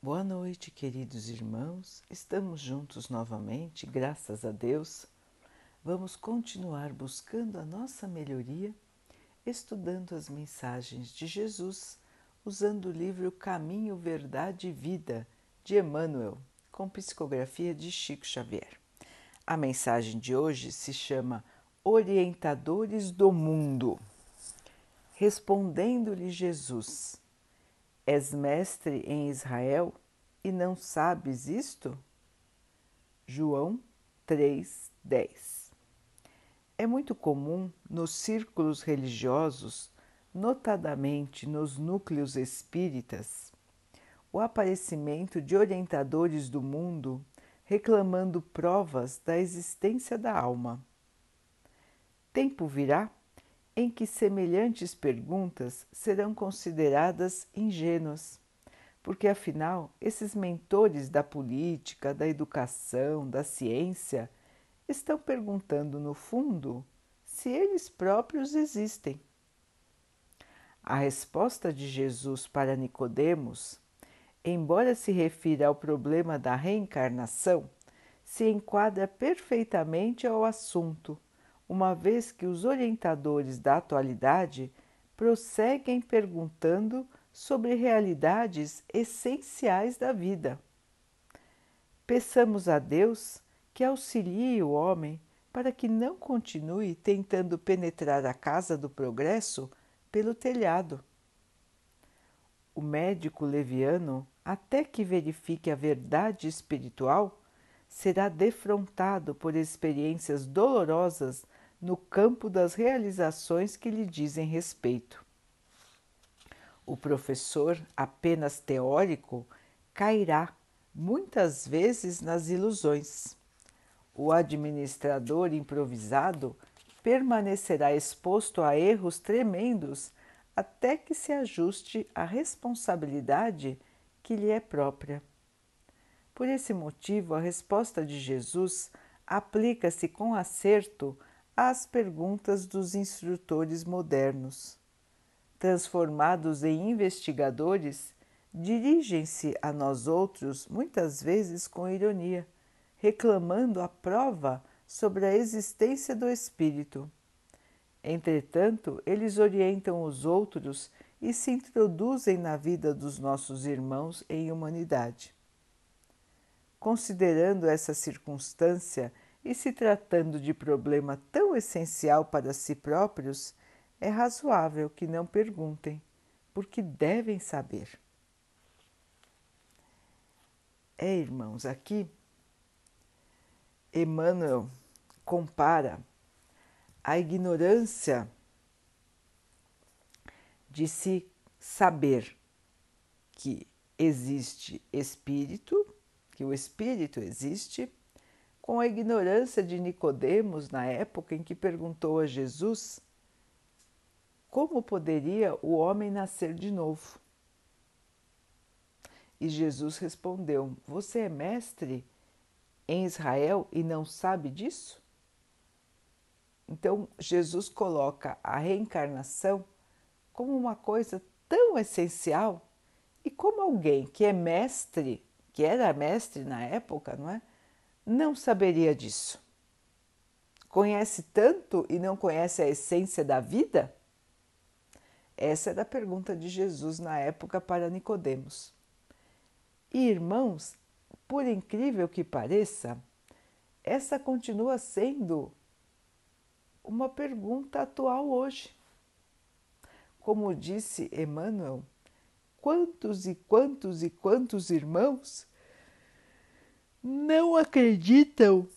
Boa noite, queridos irmãos. Estamos juntos novamente, graças a Deus. Vamos continuar buscando a nossa melhoria, estudando as mensagens de Jesus, usando o livro Caminho, Verdade e Vida de Emmanuel, com psicografia de Chico Xavier. A mensagem de hoje se chama Orientadores do Mundo. Respondendo-lhe Jesus: És mestre em Israel e não sabes isto? João 3:10. É muito comum nos círculos religiosos, notadamente nos núcleos espíritas, o aparecimento de orientadores do mundo reclamando provas da existência da alma. Tempo virá em que semelhantes perguntas serão consideradas ingênuas, porque afinal esses mentores da política, da educação, da ciência estão perguntando no fundo se eles próprios existem. A resposta de Jesus para Nicodemos, embora se refira ao problema da reencarnação, se enquadra perfeitamente ao assunto uma vez que os orientadores da atualidade prosseguem perguntando sobre realidades essenciais da vida. Peçamos a Deus que auxilie o homem para que não continue tentando penetrar a casa do progresso pelo telhado. O médico leviano, até que verifique a verdade espiritual, será defrontado por experiências dolorosas no campo das realizações que lhe dizem respeito. O professor, apenas teórico, cairá muitas vezes nas ilusões. O administrador improvisado permanecerá exposto a erros tremendos até que se ajuste à responsabilidade que lhe é própria. Por esse motivo, a resposta de Jesus aplica-se com acerto às perguntas dos instrutores modernos. Transformados em investigadores, dirigem-se a nós outros muitas vezes com ironia, reclamando a prova sobre a existência do espírito. Entretanto, eles orientam os outros e se introduzem na vida dos nossos irmãos em humanidade. Considerando essa circunstância, e se tratando de problema tão essencial para si próprios, é razoável que não perguntem, porque devem saber. É, irmãos, aqui Emmanuel compara a ignorância de se saber que existe espírito, que o espírito existe, com a ignorância de Nicodemos na época em que perguntou a Jesus como poderia o homem nascer de novo. E Jesus respondeu: Você é mestre em Israel e não sabe disso? Então, Jesus coloca a reencarnação como uma coisa tão essencial e como alguém que é mestre, que era mestre na época, não é? Não saberia disso? Conhece tanto e não conhece a essência da vida? Essa era a pergunta de Jesus na época para Nicodemos. E irmãos, por incrível que pareça, essa continua sendo uma pergunta atual hoje. Como disse Emmanuel, quantos e quantos e quantos irmãos não acreditam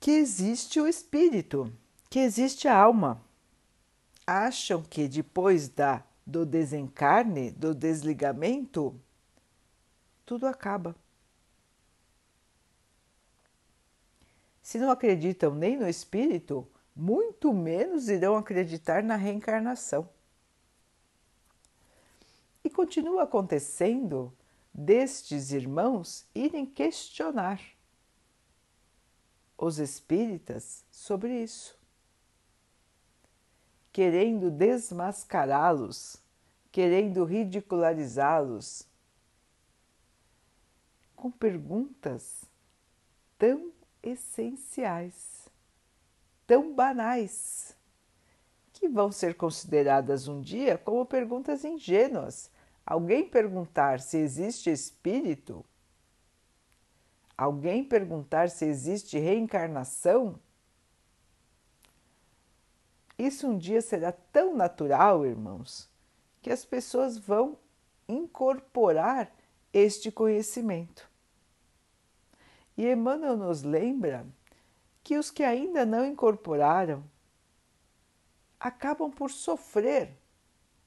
que existe o espírito, que existe a alma. Acham que depois da do desencarne, do desligamento, tudo acaba. Se não acreditam nem no espírito, muito menos irão acreditar na reencarnação. E continua acontecendo destes irmãos irem questionar os espíritas sobre isso, querendo desmascará-los, querendo ridicularizá-los, com perguntas tão essenciais, tão banais, que vão ser consideradas um dia como perguntas ingênuas. Alguém perguntar se existe espírito, alguém perguntar se existe reencarnação, isso um dia será tão natural, irmãos, que as pessoas vão incorporar este conhecimento. E Emmanuel nos lembra que os que ainda não incorporaram acabam por sofrer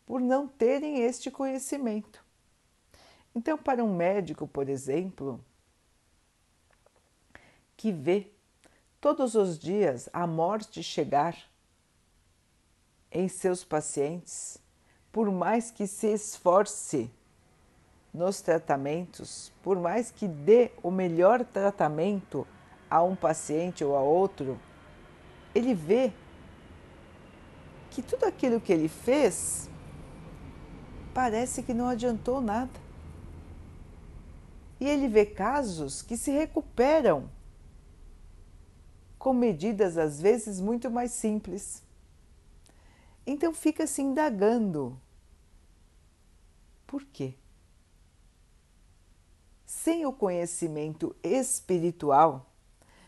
por não terem este conhecimento. Então, para um médico, por exemplo, que vê todos os dias a morte chegar em seus pacientes, por mais que se esforce nos tratamentos, por mais que dê o melhor tratamento a um paciente ou a outro, ele vê que tudo aquilo que ele fez parece que não adiantou nada. E ele vê casos que se recuperam com medidas às vezes muito mais simples. Então fica se indagando. Por quê? sem o conhecimento espiritual,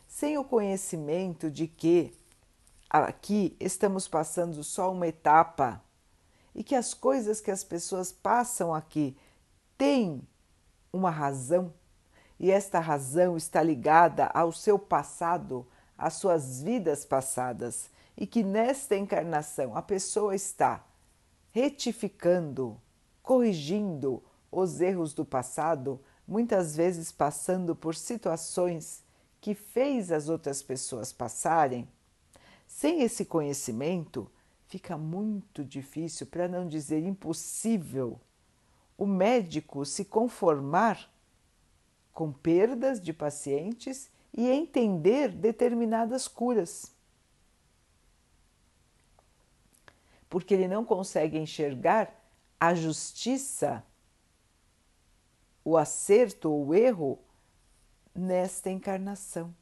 sem o conhecimento de que aqui estamos passando só uma etapa e que as coisas que as pessoas passam aqui têm uma razão. E esta razão está ligada ao seu passado, às suas vidas passadas. E que nesta encarnação a pessoa está retificando, corrigindo os erros do passado muitas vezes passando por situações que fez as outras pessoas passarem, sem esse conhecimento, fica muito difícil, para não dizer impossível, o médico se conformar com perdas de pacientes e entender determinadas curas. Porque ele não consegue enxergar a justiça o acerto ou o erro nesta encarnação.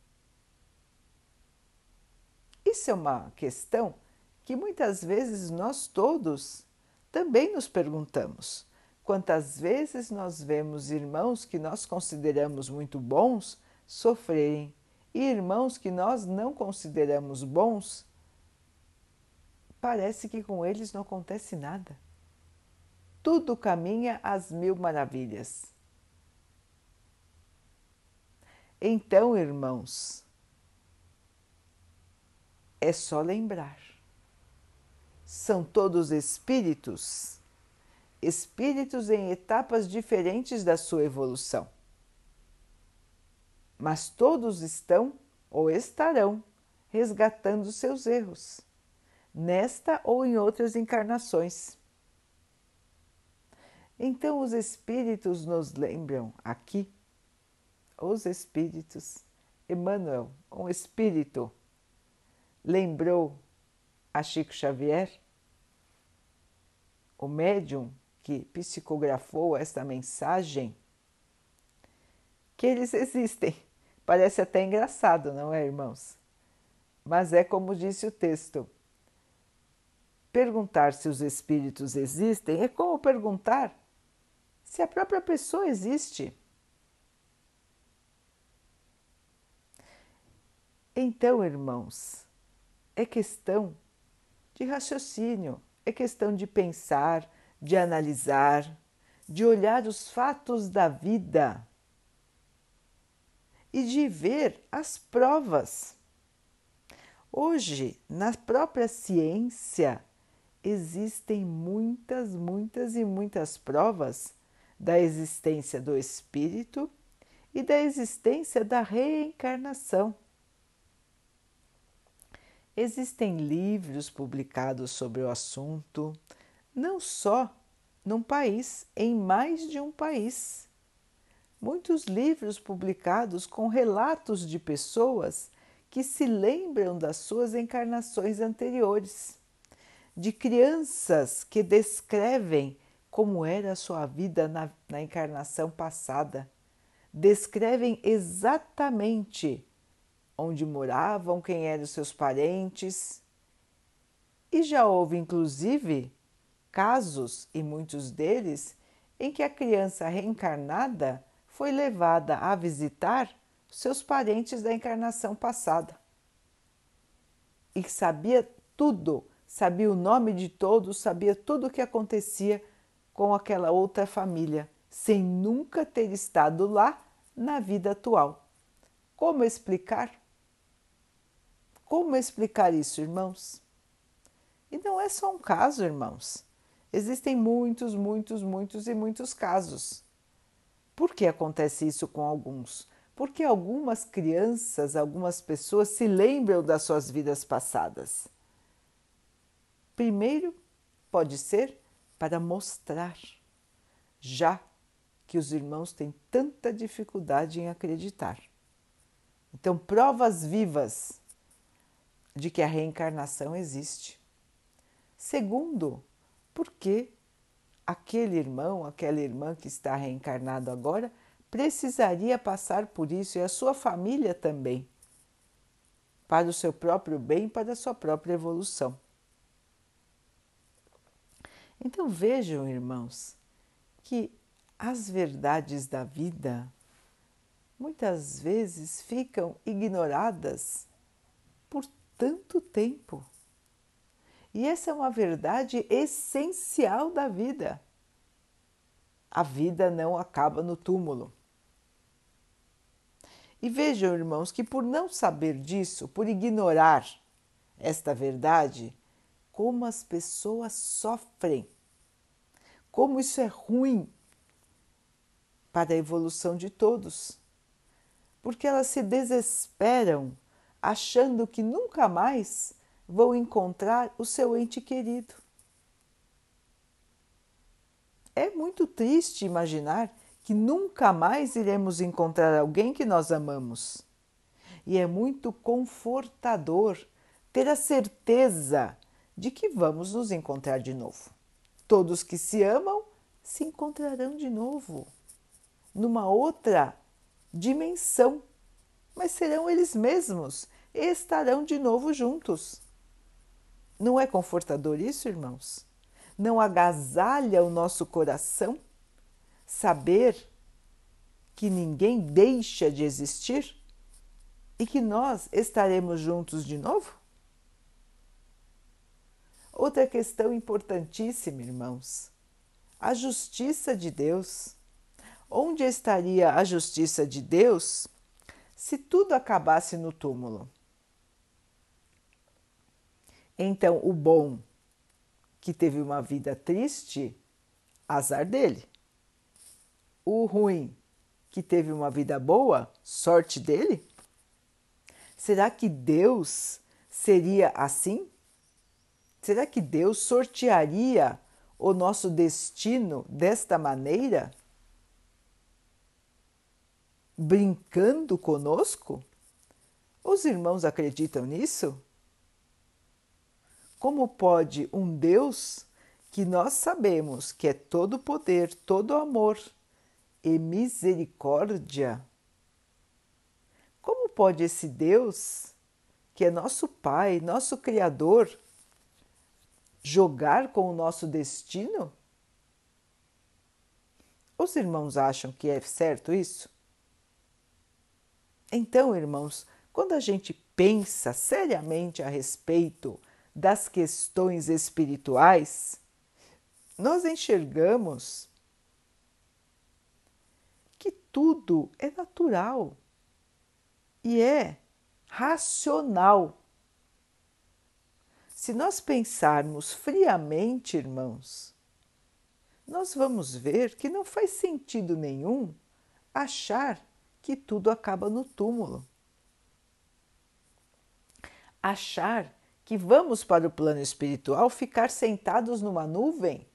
Isso é uma questão que muitas vezes nós todos também nos perguntamos. Quantas vezes nós vemos irmãos que nós consideramos muito bons sofrerem e irmãos que nós não consideramos bons, parece que com eles não acontece nada. Tudo caminha às mil maravilhas. Então, irmãos, é só lembrar. São todos espíritos, espíritos em etapas diferentes da sua evolução. Mas todos estão ou estarão resgatando seus erros, nesta ou em outras encarnações. Então, os espíritos nos lembram aqui os espíritos. Emmanuel, um espírito, lembrou a Chico Xavier, o médium que psicografou esta mensagem, que eles existem. Parece até engraçado, não é, irmãos? Mas é como disse o texto. Perguntar se os espíritos existem é como perguntar se a própria pessoa existe. Então, irmãos, é questão de raciocínio, é questão de pensar, de analisar, de olhar os fatos da vida e de ver as provas. Hoje, na própria ciência, existem muitas, muitas e muitas provas da existência do espírito e da existência da reencarnação. Existem livros publicados sobre o assunto, não só num país, em mais de um país. Muitos livros publicados com relatos de pessoas que se lembram das suas encarnações anteriores, de crianças que descrevem como era a sua vida na, na encarnação passada, descrevem exatamente onde moravam, quem eram seus parentes. E já houve, inclusive, casos, e muitos deles, em que a criança reencarnada foi levada a visitar seus parentes da encarnação passada. E sabia tudo, sabia o nome de todos, sabia tudo o que acontecia com aquela outra família, sem nunca ter estado lá na vida atual. Como explicar? Como explicar isso, irmãos? E não é só um caso, irmãos. Existem muitos, muitos, muitos e muitos casos. Por que acontece isso com alguns? Porque algumas crianças, algumas pessoas se lembram das suas vidas passadas. Primeiro, pode ser para mostrar, já que os irmãos têm tanta dificuldade em acreditar. Então, provas vivas de que a reencarnação existe. Segundo, porque aquele irmão, aquela irmã que está reencarnado agora, precisaria passar por isso e a sua família também, para o seu próprio bem, para a sua própria evolução. Então vejam, irmãos, que as verdades da vida muitas vezes ficam ignoradas por tanto tempo. E essa é uma verdade essencial da vida. A vida não acaba no túmulo. E vejam, irmãos, que por não saber disso, por ignorar esta verdade, como as pessoas sofrem, como isso é ruim para a evolução de todos, porque elas se desesperam achando que nunca mais vão encontrar o seu ente querido. É muito triste imaginar que nunca mais iremos encontrar alguém que nós amamos. E é muito confortador ter a certeza de que vamos nos encontrar de novo. Todos que se amam se encontrarão de novo numa outra dimensão, mas serão eles mesmos estarão de novo juntos. Não é confortador isso, irmãos? Não agasalha o nosso coração saber que ninguém deixa de existir e que nós estaremos juntos de novo? Outra questão importantíssima, irmãos: a justiça de Deus. Onde estaria a justiça de Deus se tudo acabasse no túmulo? Então, o bom que teve uma vida triste, azar dele. O ruim que teve uma vida boa, sorte dele? Será que Deus seria assim? Será que Deus sortearia o nosso destino desta maneira? brincando conosco? Os irmãos acreditam nisso? Como pode um Deus que nós sabemos que é todo poder, todo amor e misericórdia, como pode esse Deus, que é nosso Pai, nosso Criador, jogar com o nosso destino? Os irmãos acham que é certo isso? Então, irmãos, quando a gente pensa seriamente a respeito das questões espirituais, nós enxergamos que tudo é natural e é racional. Se nós pensarmos friamente, irmãos, nós vamos ver que não faz sentido nenhum achar que tudo acaba no túmulo. Achar que vamos para o plano espiritual ficar sentados numa nuvem.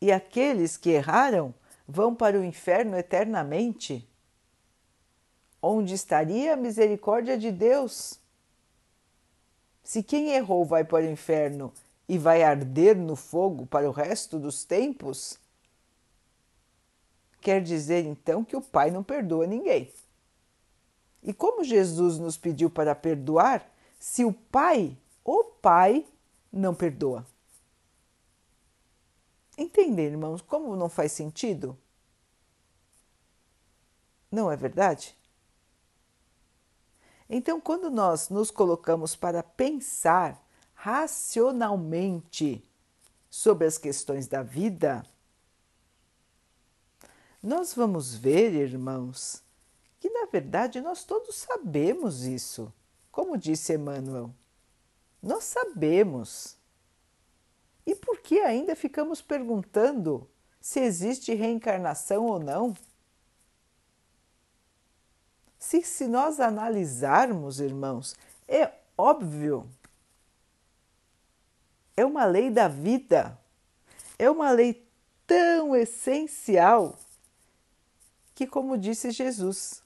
E aqueles que erraram vão para o inferno eternamente. Onde estaria a misericórdia de Deus? Se quem errou vai para o inferno e vai arder no fogo para o resto dos tempos, quer dizer então que o Pai não perdoa ninguém. E como Jesus nos pediu para perdoar, se o Pai, o Pai, não perdoa? Entendem, irmãos, como não faz sentido? Não é verdade? Então, quando nós nos colocamos para pensar racionalmente sobre as questões da vida, nós vamos ver, irmãos, que na verdade nós todos sabemos isso. Como disse Emmanuel, nós sabemos. E por que ainda ficamos perguntando se existe reencarnação ou não? Se, se nós analisarmos, irmãos, é óbvio, é uma lei da vida, é uma lei tão essencial que, como disse Jesus,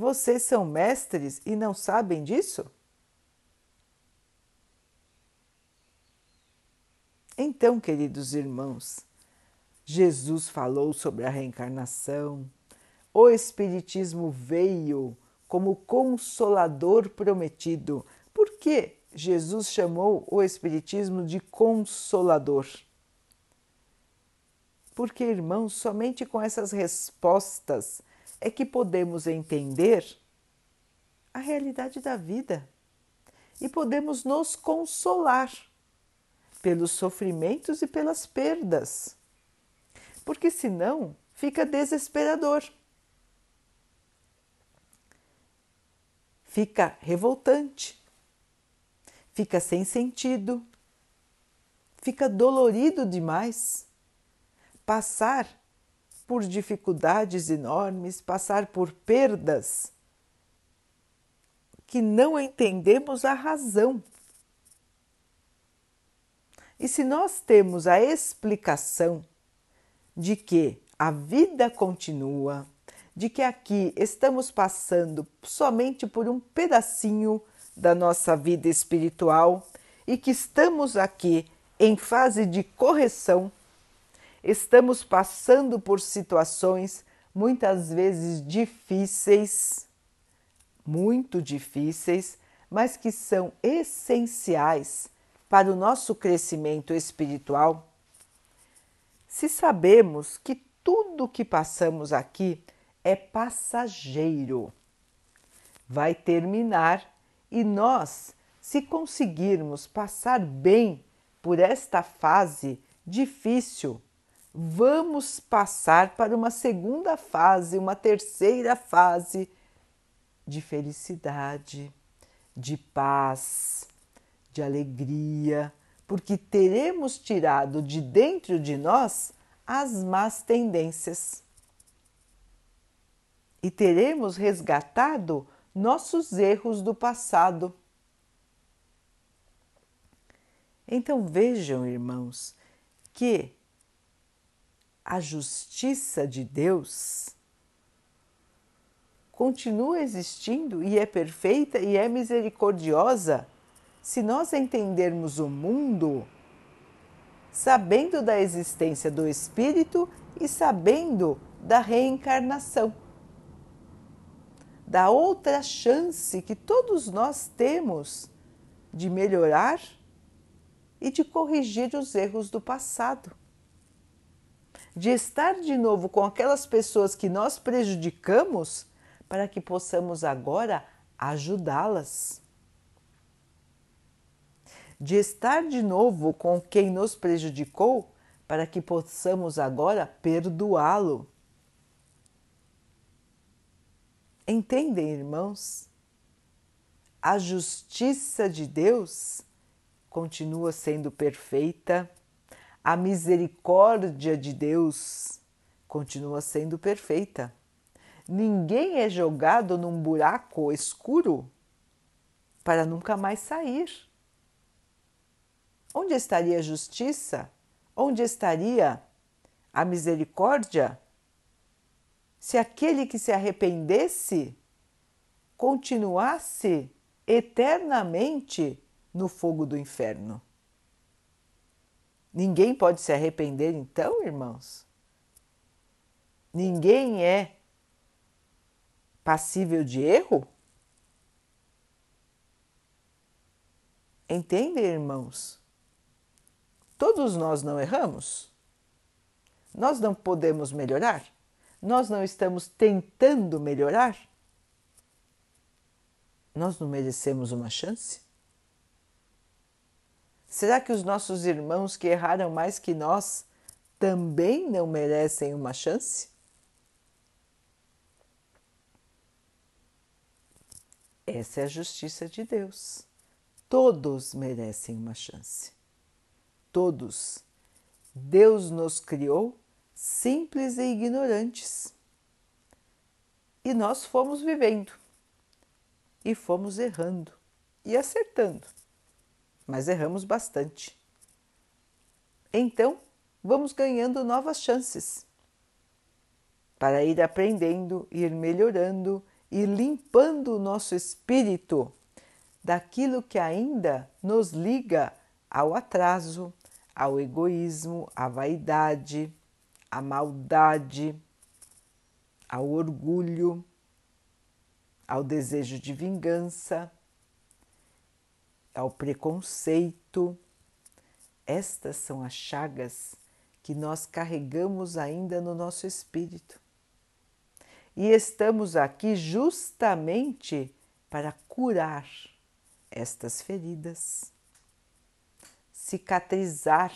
vocês são mestres e não sabem disso? Então, queridos irmãos, Jesus falou sobre a reencarnação, o Espiritismo veio como consolador prometido. Por que Jesus chamou o Espiritismo de consolador? Porque, irmãos, somente com essas respostas é que podemos entender a realidade da vida e podemos nos consolar pelos sofrimentos e pelas perdas, porque senão fica desesperador. Fica revoltante, fica sem sentido, fica dolorido demais. Passar por dificuldades enormes, passar por perdas que não entendemos a razão. E se nós temos a explicação de que a vida continua, de que aqui estamos passando somente por um pedacinho da nossa vida espiritual e que estamos aqui em fase de correção, estamos passando por situações muitas vezes difíceis, muito difíceis, mas que são essenciais para o nosso crescimento espiritual? Se sabemos que tudo que passamos aqui é passageiro, vai terminar e nós, se conseguirmos passar bem por esta fase difícil, vamos passar para uma segunda fase, uma terceira fase de felicidade, de paz, de alegria, porque teremos tirado de dentro de nós as más tendências e teremos resgatado nossos erros do passado. Então vejam, irmãos, que a justiça de Deus continua existindo e é perfeita e é misericordiosa se nós entendermos o mundo sabendo da existência do espírito e sabendo da reencarnação, da outra chance que todos nós temos de melhorar e de corrigir os erros do passado, de estar de novo com aquelas pessoas que nós prejudicamos para que possamos agora ajudá-las de estar de novo com quem nos prejudicou, para que possamos agora perdoá-lo. Entendem, irmãos? A justiça de Deus continua sendo perfeita, a misericórdia de Deus continua sendo perfeita. Ninguém é jogado num buraco escuro para nunca mais sair. Onde estaria a justiça? Onde estaria a misericórdia? Se aquele que se arrependesse continuasse eternamente no fogo do inferno. Ninguém pode se arrepender, então, irmãos? ninguém é passível de erro? Entendem, irmãos? Todos nós não erramos? Nós não podemos melhorar? Nós não estamos tentando melhorar? Nós não merecemos uma chance? Será que os nossos irmãos que erraram mais que nós também não merecem uma chance? Essa é a justiça de Deus. Todos merecem uma chance. Todos. Deus nos criou simples e ignorantes. E nós fomos vivendo, e fomos errando e acertando, mas erramos bastante. Então, vamos ganhando novas chances para ir aprendendo, ir melhorando, ir limpando o nosso espírito daquilo que ainda nos liga ao atraso, ao egoísmo, à vaidade, à maldade, ao orgulho, ao desejo de vingança, ao preconceito. Estas são as chagas que nós carregamos ainda no nosso espírito. E estamos aqui justamente para curar estas feridas, cicatrizar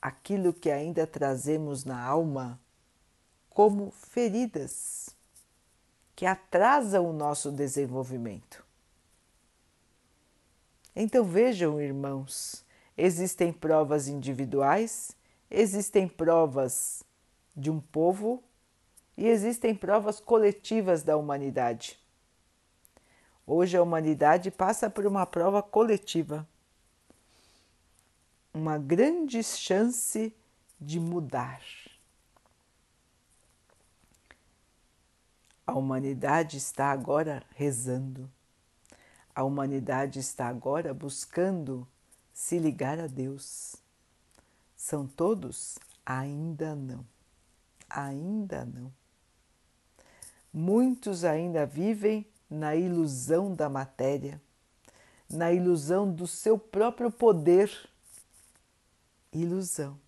aquilo que ainda trazemos na alma como feridas que atrasam o nosso desenvolvimento. Então vejam, irmãos, existem provas individuais, existem provas de um povo e existem provas coletivas da humanidade. Hoje a humanidade passa por uma prova coletiva, uma grande chance de mudar. A humanidade está agora rezando, a humanidade está agora buscando se ligar a Deus. São todos? Ainda não, ainda não. Muitos ainda vivem na ilusão da matéria, na ilusão do seu próprio poder. Ilusão.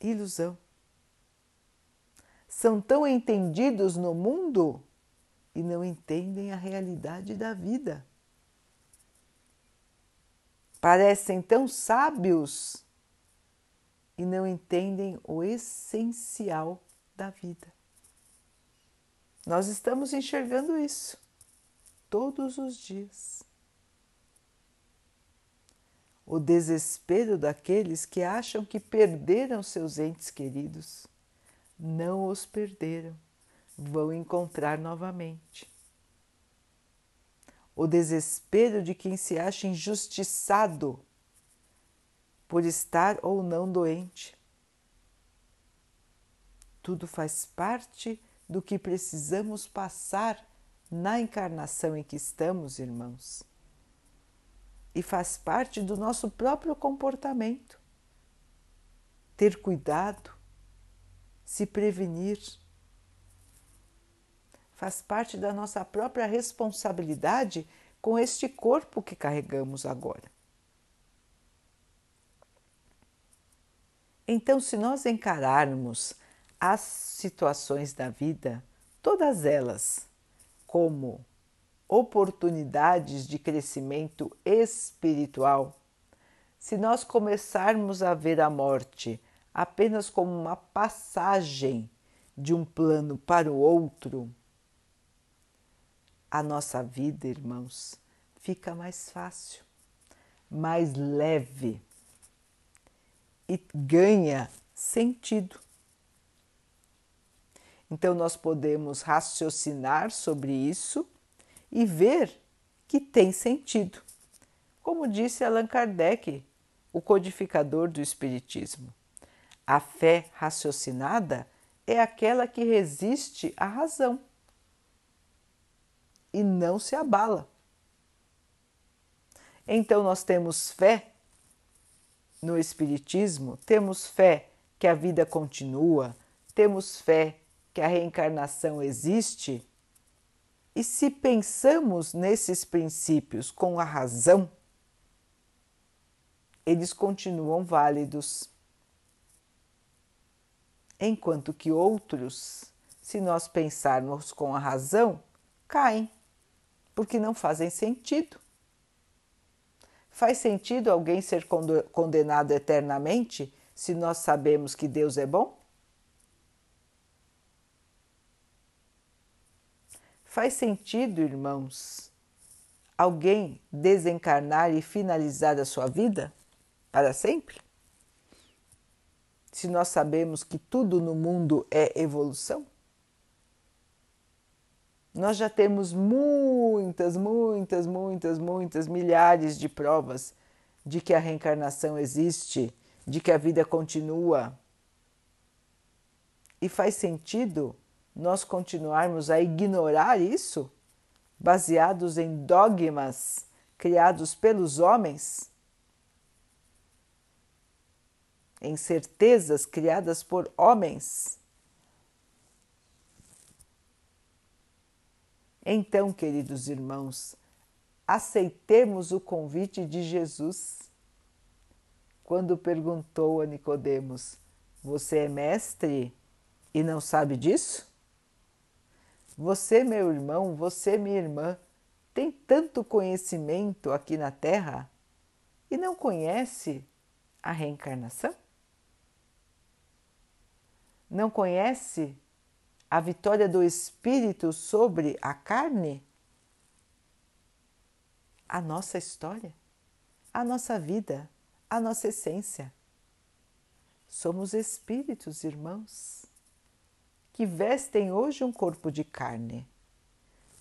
Ilusão. São tão entendidos no mundo e não entendem a realidade da vida. Parecem tão sábios e não entendem o essencial da vida. Nós estamos enxergando isso todos os dias. O desespero daqueles que acham que perderam seus entes queridos. Não os perderam, vão encontrar novamente. O desespero de quem se acha injustiçado por estar ou não doente. Tudo faz parte do que precisamos passar na encarnação em que estamos, irmãos. E faz parte do nosso próprio comportamento. Ter cuidado, se prevenir. Faz parte da nossa própria responsabilidade com este corpo que carregamos agora. Então, se nós encararmos as situações da vida, todas elas, como oportunidades de crescimento espiritual, se nós começarmos a ver a morte apenas como uma passagem de um plano para o outro, a nossa vida, irmãos, fica mais fácil, mais leve e ganha sentido. Então, nós podemos raciocinar sobre isso e ver que tem sentido. Como disse Allan Kardec, o codificador do Espiritismo, a fé raciocinada é aquela que resiste à razão e não se abala. Então, nós temos fé no Espiritismo, temos fé que a vida continua, temos fé que a reencarnação existe, e se pensamos nesses princípios com a razão, eles continuam válidos. Enquanto que outros, se nós pensarmos com a razão, caem, porque não fazem sentido. Faz sentido alguém ser condenado eternamente se nós sabemos que Deus é bom? Faz sentido, irmãos, alguém desencarnar e finalizar a sua vida para sempre? Se nós sabemos que tudo no mundo é evolução? Nós já temos muitas, muitas, muitas, muitas milhares de provas de que a reencarnação existe, de que a vida continua. E faz sentido nós continuarmos a ignorar isso, baseados em dogmas criados pelos homens, em certezas criadas por homens. Então, queridos irmãos, aceitemos o convite de Jesus. Quando perguntou a Nicodemos: Você é mestre e não sabe disso? Você, meu irmão, você, minha irmã, tem tanto conhecimento aqui na Terra e não conhece a reencarnação? Não conhece a vitória do espírito sobre a carne? A nossa história, a nossa vida, a nossa essência. Somos espíritos, irmãos que vestem hoje um corpo de carne.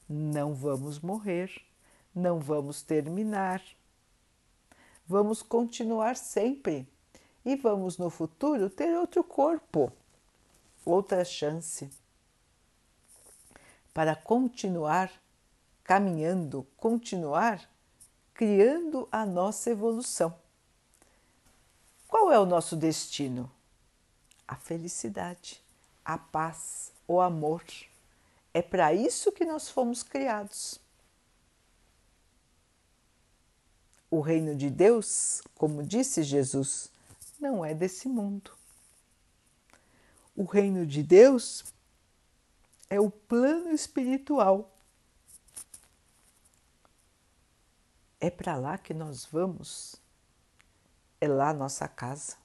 Não vamos morrer, não vamos terminar. Vamos continuar sempre e vamos no futuro ter outro corpo, outra chance para continuar caminhando, continuar criando a nossa evolução. Qual é o nosso destino? A felicidade a paz, o amor. É para isso que nós fomos criados. O reino de Deus, como disse Jesus, não é desse mundo. O reino de Deus é o plano espiritual. É para lá que nós vamos. É lá nossa casa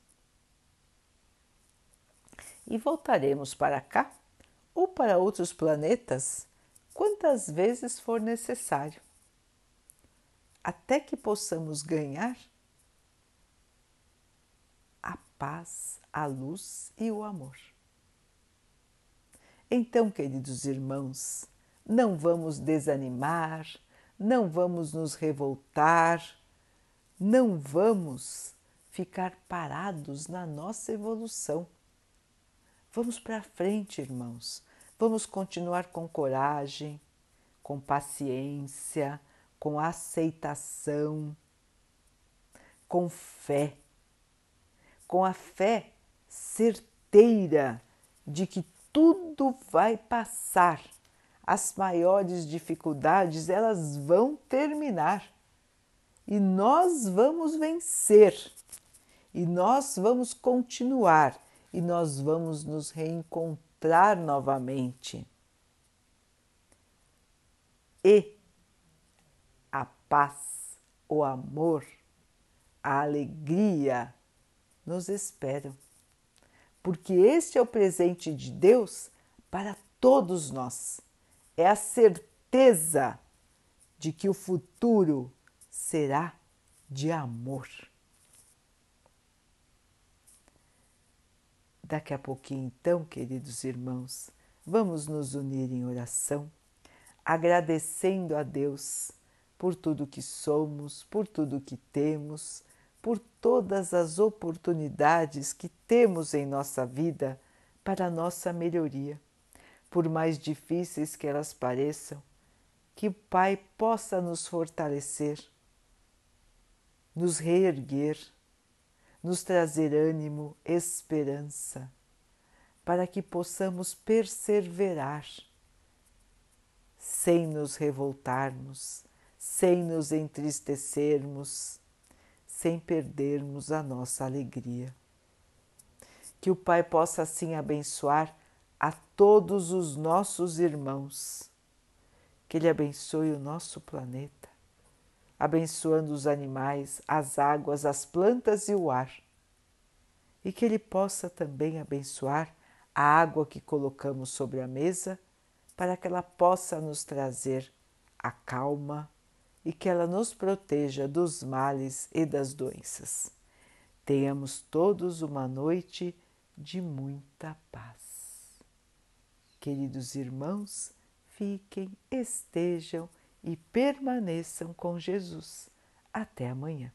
e voltaremos para cá ou para outros planetas quantas vezes for necessário, até que possamos ganhar a paz, a luz e o amor. Então, queridos irmãos, não vamos desanimar, não vamos nos revoltar, não vamos ficar parados na nossa evolução Vamos para frente, irmãos. Vamos continuar com coragem, com paciência, com aceitação, com fé, com a fé certeira de que tudo vai passar. As maiores dificuldades, elas vão terminar. E nós vamos vencer. E nós vamos continuar e nós vamos nos reencontrar novamente. E a paz, o amor, a alegria nos esperam, porque este é o presente de Deus para todos nós. É a certeza de que o futuro será de amor. Daqui a pouquinho, então, queridos irmãos, vamos nos unir em oração, agradecendo a Deus por tudo que somos, por tudo que temos, por todas as oportunidades que temos em nossa vida para a nossa melhoria. Por mais difíceis que elas pareçam, que o Pai possa nos fortalecer, nos reerguer, nos trazer ânimo, esperança, para que possamos perseverar sem nos revoltarmos, sem nos entristecermos, sem perdermos a nossa alegria. Que o Pai possa assim abençoar a todos os nossos irmãos, que Ele abençoe o nosso planeta, abençoando os animais, as águas, as plantas e o ar, e que Ele possa também abençoar a água que colocamos sobre a mesa para que ela possa nos trazer a calma e que ela nos proteja dos males e das doenças. Tenhamos todos uma noite de muita paz. Queridos irmãos, fiquem, estejam e permaneçam com Jesus. Até amanhã.